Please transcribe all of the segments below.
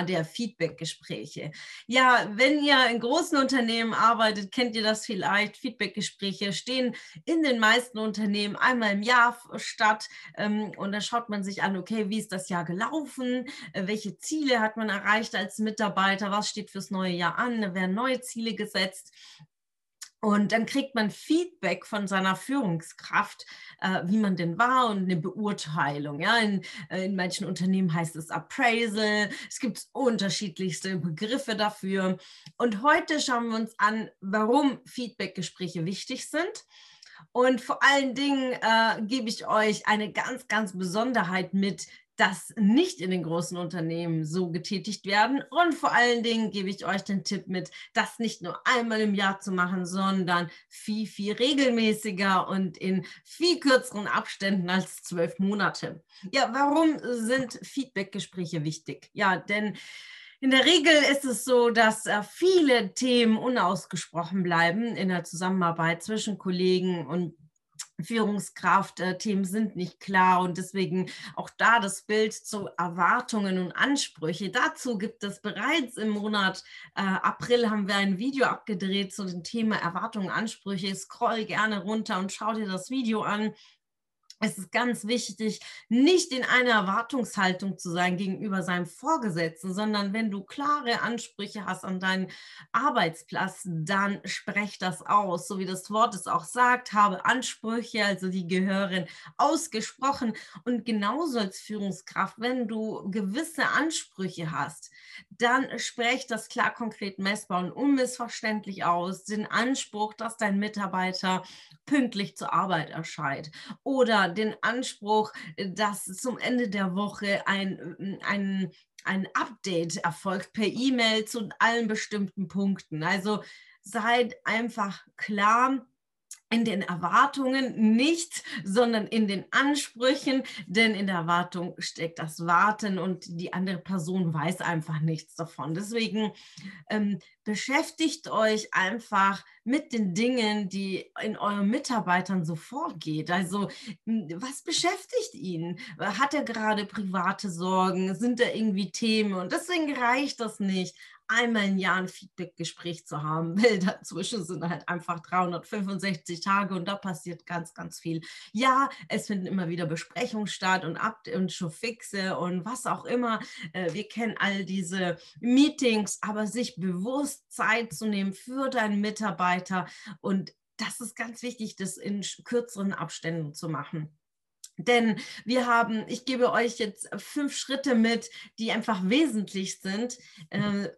Thema der Feedback-Gespräche. Ja, wenn ihr in großen Unternehmen arbeitet, kennt ihr das vielleicht. Feedback-Gespräche stehen in den meisten Unternehmen einmal im Jahr statt. Ähm, und da schaut man sich an, okay, wie ist das Jahr gelaufen? Äh, welche Ziele hat man erreicht als Mitarbeiter? Was steht fürs neue Jahr an? Da werden neue Ziele gesetzt. Und dann kriegt man Feedback von seiner Führungskraft, äh, wie man denn war und eine Beurteilung. Ja, in, äh, in manchen Unternehmen heißt es Appraisal. Es gibt unterschiedlichste Begriffe dafür. Und heute schauen wir uns an, warum Feedbackgespräche wichtig sind. Und vor allen Dingen äh, gebe ich euch eine ganz, ganz Besonderheit mit, das nicht in den großen Unternehmen so getätigt werden. Und vor allen Dingen gebe ich euch den Tipp mit, das nicht nur einmal im Jahr zu machen, sondern viel, viel regelmäßiger und in viel kürzeren Abständen als zwölf Monate. Ja, warum sind Feedbackgespräche wichtig? Ja, denn in der Regel ist es so, dass äh, viele Themen unausgesprochen bleiben in der Zusammenarbeit zwischen Kollegen und Führungskraft-Themen sind nicht klar und deswegen auch da das Bild zu Erwartungen und Ansprüche. Dazu gibt es bereits im Monat äh, April haben wir ein Video abgedreht zu dem Thema Erwartungen Ansprüche. Scroll gerne runter und schau dir das Video an es ist ganz wichtig, nicht in einer Erwartungshaltung zu sein gegenüber seinem Vorgesetzten, sondern wenn du klare Ansprüche hast an deinen Arbeitsplatz, dann sprech das aus. So wie das Wort es auch sagt, habe Ansprüche, also die gehören ausgesprochen. Und genauso als Führungskraft, wenn du gewisse Ansprüche hast, dann sprech das klar, konkret, messbar und unmissverständlich aus. Den Anspruch, dass dein Mitarbeiter pünktlich zur Arbeit erscheint oder den Anspruch, dass zum Ende der Woche ein, ein, ein Update erfolgt per E-Mail zu allen bestimmten Punkten. Also seid einfach klar, in den Erwartungen nicht, sondern in den Ansprüchen, denn in der Erwartung steckt das Warten und die andere Person weiß einfach nichts davon. Deswegen ähm, beschäftigt euch einfach mit den Dingen, die in euren Mitarbeitern so vorgeht. Also was beschäftigt ihn? Hat er gerade private Sorgen? Sind da irgendwie Themen? Und deswegen reicht das nicht, einmal im Jahr ein Feedback-Gespräch zu haben, weil dazwischen sind halt einfach 365 Tage und da passiert ganz, ganz viel. Ja, es finden immer wieder Besprechungen statt und Ab- und Showfixe und was auch immer. Äh, wir kennen all diese Meetings, aber sich bewusst Zeit zu nehmen für deinen Mitarbeiter und das ist ganz wichtig, das in kürzeren Abständen zu machen. Denn wir haben, ich gebe euch jetzt fünf Schritte mit, die einfach wesentlich sind, äh,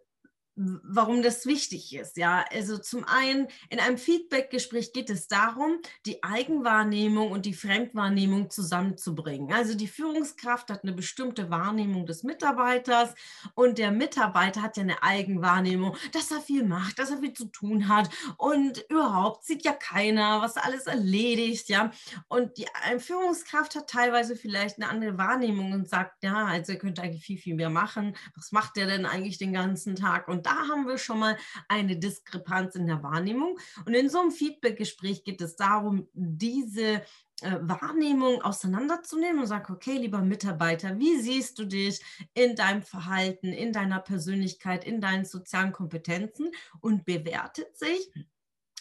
warum das wichtig ist. Ja, also zum einen in einem Feedback-Gespräch geht es darum, die Eigenwahrnehmung und die Fremdwahrnehmung zusammenzubringen. Also die Führungskraft hat eine bestimmte Wahrnehmung des Mitarbeiters und der Mitarbeiter hat ja eine Eigenwahrnehmung, dass er viel macht, dass er viel zu tun hat und überhaupt sieht ja keiner, was alles erledigt. Ja, und die Führungskraft hat teilweise vielleicht eine andere Wahrnehmung und sagt, ja, also er könnte eigentlich viel, viel mehr machen. Was macht er denn eigentlich den ganzen Tag? Und da haben wir schon mal eine Diskrepanz in der Wahrnehmung. Und in so einem Feedback-Gespräch geht es darum, diese äh, Wahrnehmung auseinanderzunehmen und sagen, okay, lieber Mitarbeiter, wie siehst du dich in deinem Verhalten, in deiner Persönlichkeit, in deinen sozialen Kompetenzen und bewertet sich.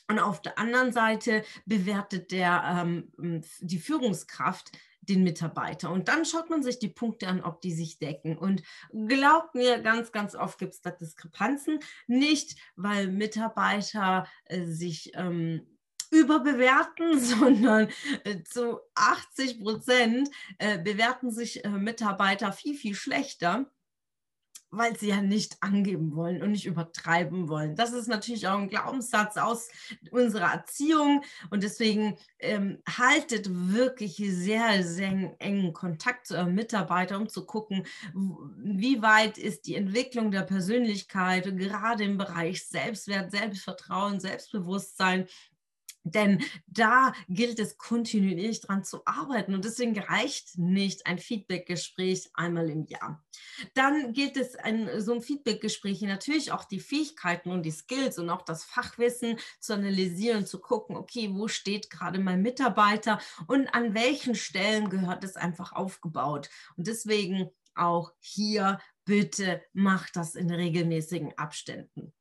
Und auf der anderen Seite bewertet der, ähm, die Führungskraft den Mitarbeiter. Und dann schaut man sich die Punkte an, ob die sich decken. Und glaubt mir, ganz, ganz oft gibt es da Diskrepanzen. Nicht, weil Mitarbeiter äh, sich ähm, überbewerten, sondern äh, zu 80 Prozent äh, bewerten sich äh, Mitarbeiter viel, viel schlechter weil sie ja nicht angeben wollen und nicht übertreiben wollen. Das ist natürlich auch ein Glaubenssatz aus unserer Erziehung und deswegen ähm, haltet wirklich sehr, sehr engen Kontakt zu eurem Mitarbeiter, um zu gucken, wie weit ist die Entwicklung der Persönlichkeit, gerade im Bereich Selbstwert, Selbstvertrauen, Selbstbewusstsein, denn da gilt es kontinuierlich dran zu arbeiten und deswegen reicht nicht ein Feedbackgespräch einmal im Jahr. Dann gilt es in so einem Feedbackgespräch natürlich auch die Fähigkeiten und die Skills und auch das Fachwissen zu analysieren, zu gucken, okay, wo steht gerade mein Mitarbeiter und an welchen Stellen gehört es einfach aufgebaut. Und deswegen auch hier bitte macht das in regelmäßigen Abständen.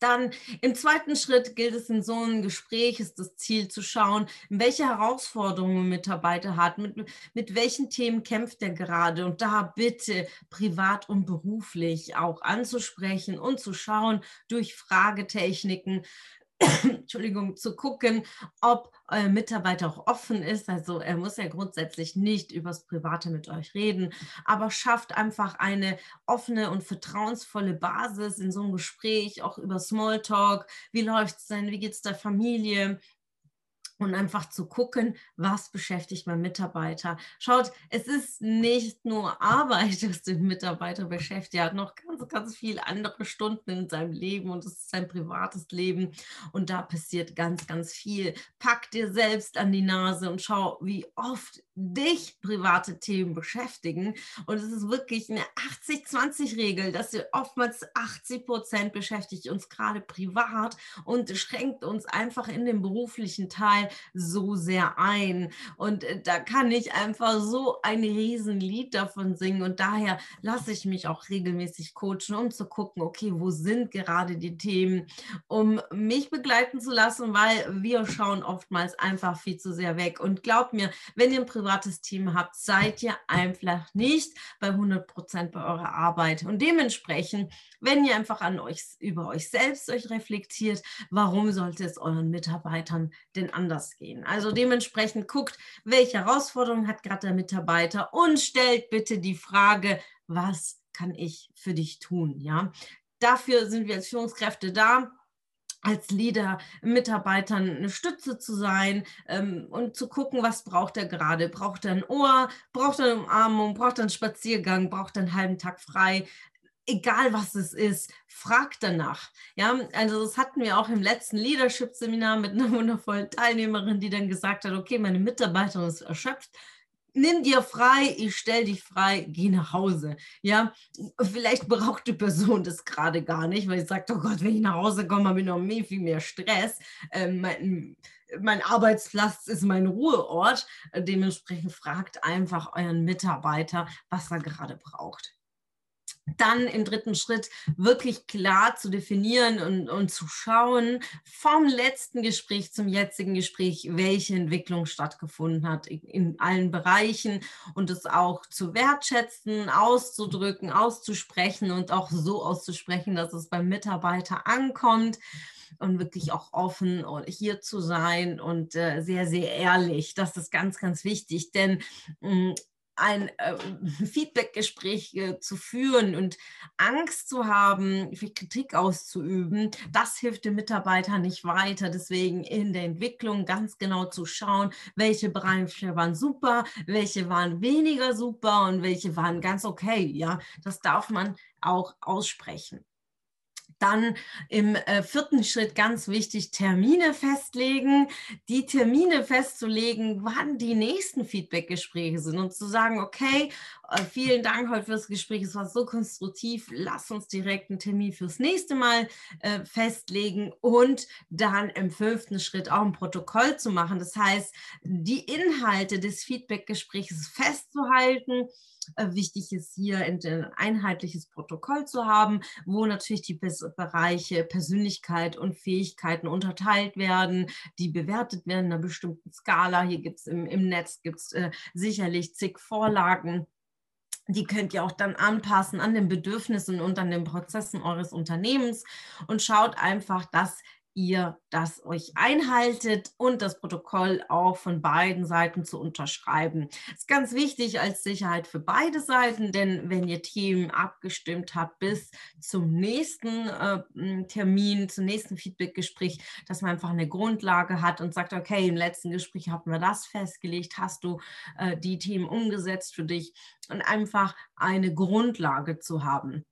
Dann im zweiten Schritt gilt es in so einem Gespräch, ist das Ziel zu schauen, welche Herausforderungen ein Mitarbeiter hat, mit, mit welchen Themen kämpft er gerade und da bitte privat und beruflich auch anzusprechen und zu schauen durch Fragetechniken, Entschuldigung, zu gucken, ob euer Mitarbeiter auch offen ist. Also er muss ja grundsätzlich nicht übers Private mit euch reden, aber schafft einfach eine offene und vertrauensvolle Basis in so einem Gespräch, auch über Smalltalk. Wie läuft es denn? Wie geht es der Familie? Und einfach zu gucken, was beschäftigt mein Mitarbeiter. Schaut, es ist nicht nur Arbeit, was den Mitarbeiter beschäftigt. Er hat noch ganz, ganz viele andere Stunden in seinem Leben und es ist sein privates Leben und da passiert ganz, ganz viel. Pack dir selbst an die Nase und schau, wie oft dich private Themen beschäftigen. Und es ist wirklich eine 80-20-Regel, dass wir oftmals 80 Prozent beschäftigt uns gerade privat und schränkt uns einfach in dem beruflichen Teil so sehr ein. Und äh, da kann ich einfach so ein Riesenlied davon singen. Und daher lasse ich mich auch regelmäßig coachen, um zu gucken, okay, wo sind gerade die Themen, um mich begleiten zu lassen, weil wir schauen oftmals einfach viel zu sehr weg. Und glaubt mir, wenn ihr ein privates Team habt, seid ihr einfach nicht bei 100 Prozent bei eurer Arbeit. Und dementsprechend, wenn ihr einfach an euch über euch selbst euch reflektiert, warum sollte es euren Mitarbeitern denn anders anders gehen. Also dementsprechend guckt, welche Herausforderungen hat gerade der Mitarbeiter und stellt bitte die Frage, was kann ich für dich tun? Ja, dafür sind wir als Führungskräfte da als Leader Mitarbeitern eine Stütze zu sein ähm, und zu gucken, was braucht er gerade. Braucht er ein Ohr, braucht er eine Umarmung, braucht er einen Spaziergang, braucht er einen halben Tag frei egal was es ist, frag danach. Ja, also das hatten wir auch im letzten Leadership-Seminar mit einer wundervollen Teilnehmerin, die dann gesagt hat, okay, meine Mitarbeiterin ist erschöpft, nimm dir frei, ich stell dich frei, geh nach Hause. Ja, vielleicht braucht die Person das gerade gar nicht, weil sie sagt, oh Gott, wenn ich nach Hause komme, habe ich noch mehr, viel mehr Stress. Ähm, mein, mein Arbeitsplatz ist mein Ruheort. Dementsprechend fragt einfach euren Mitarbeiter, was er gerade braucht dann im dritten Schritt wirklich klar zu definieren und, und, zu schauen vom letzten Gespräch zum jetzigen Gespräch, welche Entwicklung stattgefunden hat in, allen Bereichen und es auch zu wertschätzen, auszudrücken, auszusprechen und auch so auszusprechen, dass es beim Mitarbeiter ankommt und wirklich auch offen hier zu sein und äh, sehr, sehr ehrlich. Das ist ganz, ganz wichtig, denn mm, ein äh, Feedbackgespräch äh, zu führen und Angst zu haben, Kritik auszuüben, das hilft dem Mitarbeiter nicht weiter. Deswegen in der Entwicklung ganz genau zu schauen, welche Bereiche waren super, welche waren weniger super und welche waren ganz okay. Ja, das darf man auch aussprechen. Dann im äh, vierten Schritt ganz wichtig, Termine festlegen, die Termine festzulegen, wann die nächsten Feedbackgespräche sind und zu sagen, okay, vielen Dank heute fürs Gespräch, es war so konstruktiv, lass uns direkt einen Termin fürs nächste Mal äh, festlegen und dann im fünften Schritt auch ein Protokoll zu machen. Das heißt, die Inhalte des Feedbackgesprächs festzuhalten äh, wichtig ist hier ein einheitliches Protokoll zu haben, wo natürlich die Bereiche Persönlichkeit und Fähigkeiten unterteilt werden, die bewertet werden in einer bestimmten Skala. Hier gibt es im, im Netz gibt's, äh, sicherlich zig Vorlagen die könnt ihr auch dann anpassen an den Bedürfnissen und an den Prozessen eures Unternehmens und schaut einfach, dass ihr das euch einhaltet und das Protokoll auch von beiden Seiten zu unterschreiben. Das ist ganz wichtig als Sicherheit für beide Seiten, denn wenn ihr Themen abgestimmt habt bis zum nächsten äh, Termin, zum nächsten Feedbackgespräch, dass man einfach eine Grundlage hat und sagt, okay, im letzten Gespräch hatten wir das festgelegt, hast du äh, die Themen umgesetzt für dich und einfach eine Grundlage zu haben.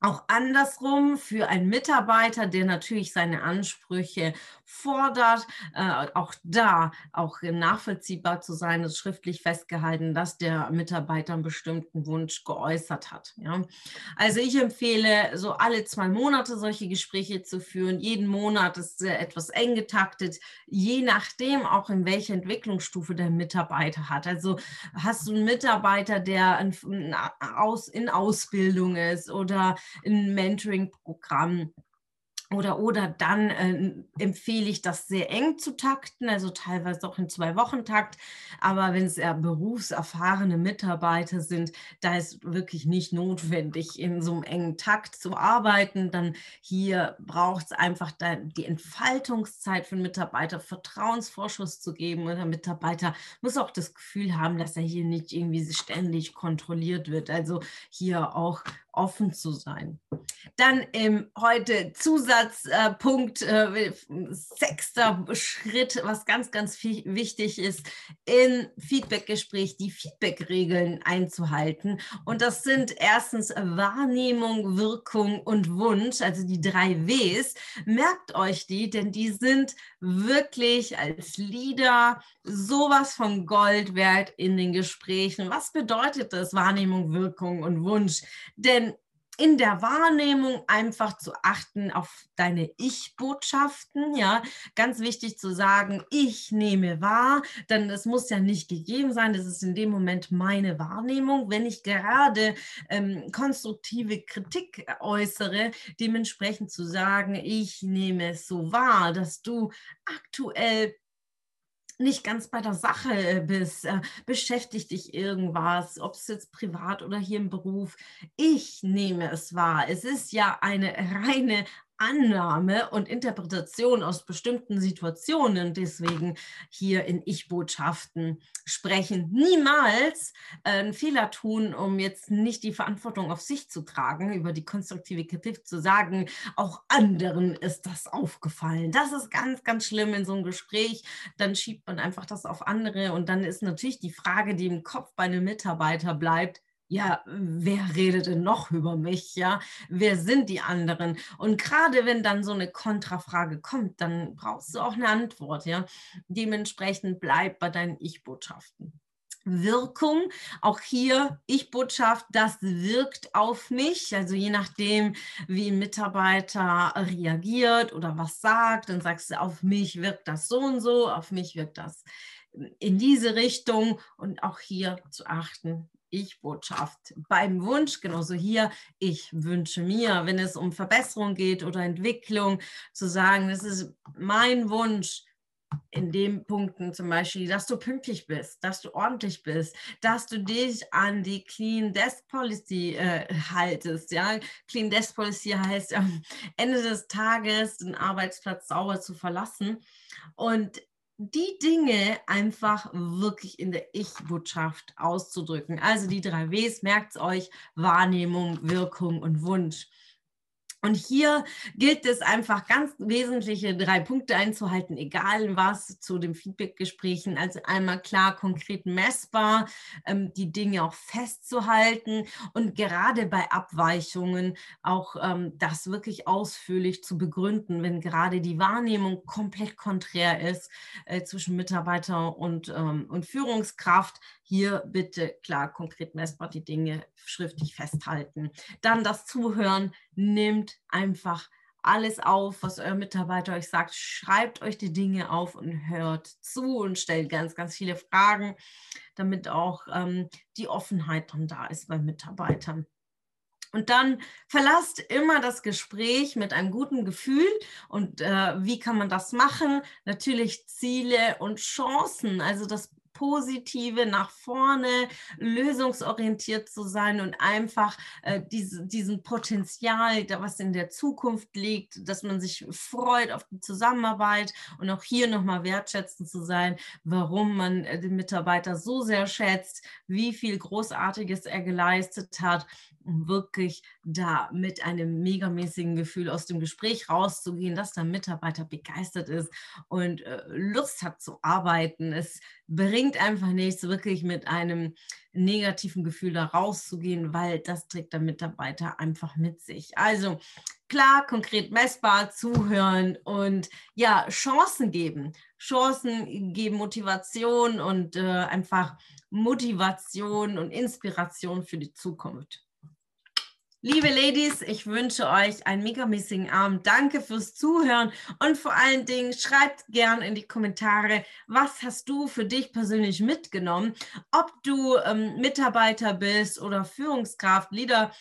Auch andersrum für einen Mitarbeiter, der natürlich seine Ansprüche fordert, äh, auch da auch nachvollziehbar zu sein, ist schriftlich festgehalten, dass der Mitarbeiter einen bestimmten Wunsch geäußert hat. Ja. Also ich empfehle, so alle zwei Monate solche Gespräche zu führen. Jeden Monat ist äh, etwas eng getaktet, je nachdem auch in welcher Entwicklungsstufe der Mitarbeiter hat. Also hast du einen Mitarbeiter, der in, in Ausbildung ist oder ein Mentoring-Programm oder, oder dann äh, empfehle ich das sehr eng zu takten, also teilweise auch in zwei Wochen Takt. Aber wenn es eher berufserfahrene Mitarbeiter sind, da ist wirklich nicht notwendig, in so einem engen Takt zu arbeiten. Dann hier braucht es einfach die Entfaltungszeit für einen Mitarbeiter, Vertrauensvorschuss zu geben. Und der Mitarbeiter muss auch das Gefühl haben, dass er hier nicht irgendwie ständig kontrolliert wird. Also hier auch offen zu sein. Dann ähm, heute Zusatzpunkt, äh, äh, sechster Schritt, was ganz, ganz wichtig ist, im Feedbackgespräch die Feedbackregeln einzuhalten. Und das sind erstens Wahrnehmung, Wirkung und Wunsch, also die drei Ws. Merkt euch die, denn die sind wirklich als Leader sowas von Gold wert in den Gesprächen. Was bedeutet das, Wahrnehmung, Wirkung und Wunsch? Denn in der Wahrnehmung einfach zu achten auf deine Ich-Botschaften. Ja, ganz wichtig zu sagen, ich nehme wahr, denn es muss ja nicht gegeben sein, das ist in dem Moment meine Wahrnehmung. Wenn ich gerade ähm, konstruktive Kritik äußere, dementsprechend zu sagen, ich nehme es so wahr, dass du aktuell nicht ganz bei der Sache äh, bist, äh, beschäftigt dich irgendwas, ob es jetzt privat oder hier im Beruf. Ich nehme es wahr. Es ist ja eine reine Annahme und Interpretation aus bestimmten Situationen, deswegen hier in Ich-Botschaften sprechen. Niemals äh, einen Fehler tun, um jetzt nicht die Verantwortung auf sich zu tragen, über die konstruktive Kritik zu sagen, auch anderen ist das aufgefallen. Das ist ganz, ganz schlimm in so einem Gespräch. Dann schiebt man einfach das auf andere und dann ist natürlich die Frage, die im Kopf bei einem Mitarbeiter bleibt, ja, wer redet denn noch über mich? Ja, wer sind die anderen? Und gerade wenn dann so eine Kontrafrage kommt, dann brauchst du auch eine Antwort. Ja, dementsprechend bleib bei deinen Ich-Botschaften. Wirkung, auch hier Ich-Botschaft, das wirkt auf mich. Also je nachdem, wie ein Mitarbeiter reagiert oder was sagt, dann sagst du, auf mich wirkt das so und so, auf mich wirkt das in diese Richtung und auch hier zu achten, ich-Botschaft. Beim Wunsch, genauso hier, ich wünsche mir, wenn es um Verbesserung geht oder Entwicklung, zu sagen, das ist mein Wunsch, in den Punkten zum Beispiel, dass du pünktlich bist, dass du ordentlich bist, dass du dich an die Clean Desk Policy äh, haltest. Ja? Clean Desk Policy heißt am Ende des Tages den Arbeitsplatz sauber zu verlassen. Und die Dinge einfach wirklich in der Ich-Botschaft auszudrücken. Also die drei Ws, merkt es euch, Wahrnehmung, Wirkung und Wunsch. Und hier gilt es einfach ganz wesentliche drei Punkte einzuhalten, egal was zu den Feedbackgesprächen. Also einmal klar, konkret messbar, ähm, die Dinge auch festzuhalten und gerade bei Abweichungen auch ähm, das wirklich ausführlich zu begründen, wenn gerade die Wahrnehmung komplett konträr ist äh, zwischen Mitarbeiter und, ähm, und Führungskraft. Hier bitte klar, konkret messbar die Dinge schriftlich festhalten. Dann das Zuhören, nimmt einfach alles auf, was euer Mitarbeiter euch sagt. Schreibt euch die Dinge auf und hört zu und stellt ganz, ganz viele Fragen, damit auch ähm, die Offenheit dann da ist bei Mitarbeitern. Und dann verlasst immer das Gespräch mit einem guten Gefühl. Und äh, wie kann man das machen? Natürlich Ziele und Chancen. Also das Positive nach vorne, lösungsorientiert zu sein und einfach äh, diese, diesen Potenzial, was in der Zukunft liegt, dass man sich freut auf die Zusammenarbeit und auch hier nochmal wertschätzend zu sein, warum man äh, den Mitarbeiter so sehr schätzt, wie viel Großartiges er geleistet hat wirklich da mit einem megamäßigen Gefühl aus dem Gespräch rauszugehen, dass der Mitarbeiter begeistert ist und äh, Lust hat zu arbeiten. Es bringt einfach nichts, wirklich mit einem negativen Gefühl da rauszugehen, weil das trägt der Mitarbeiter einfach mit sich. Also klar, konkret messbar zuhören und ja, Chancen geben. Chancen geben Motivation und äh, einfach Motivation und Inspiration für die Zukunft. Liebe Ladies, ich wünsche euch einen megamäßigen Abend. Danke fürs Zuhören und vor allen Dingen schreibt gern in die Kommentare, was hast du für dich persönlich mitgenommen? Ob du ähm, Mitarbeiter bist oder Führungskraft, Leader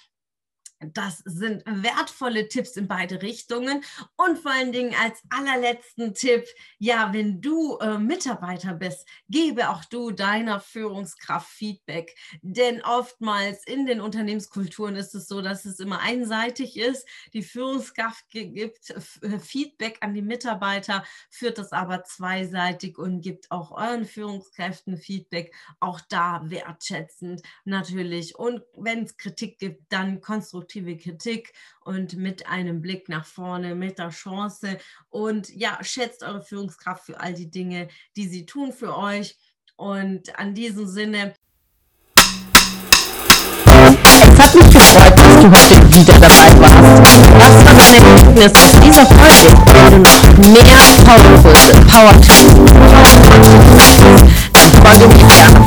das sind wertvolle Tipps in beide Richtungen. Und vor allen Dingen als allerletzten Tipp, ja, wenn du äh, Mitarbeiter bist, gebe auch du deiner Führungskraft Feedback. Denn oftmals in den Unternehmenskulturen ist es so, dass es immer einseitig ist. Die Führungskraft gibt äh, Feedback an die Mitarbeiter, führt das aber zweiseitig und gibt auch euren Führungskräften Feedback. Auch da wertschätzend natürlich. Und wenn es Kritik gibt, dann konstruktiv konstruktive Kritik und mit einem Blick nach vorne, mit der Chance. Und ja, schätzt eure Führungskraft für all die Dinge, die sie tun für euch. Und an diesem Sinne. Es hat mich gefreut, dass du heute wieder dabei warst. Was war dein Ergebnis aus dieser Folge? Wenn du noch mehr Powerkurse, Power-Tools, dann folge mir gerne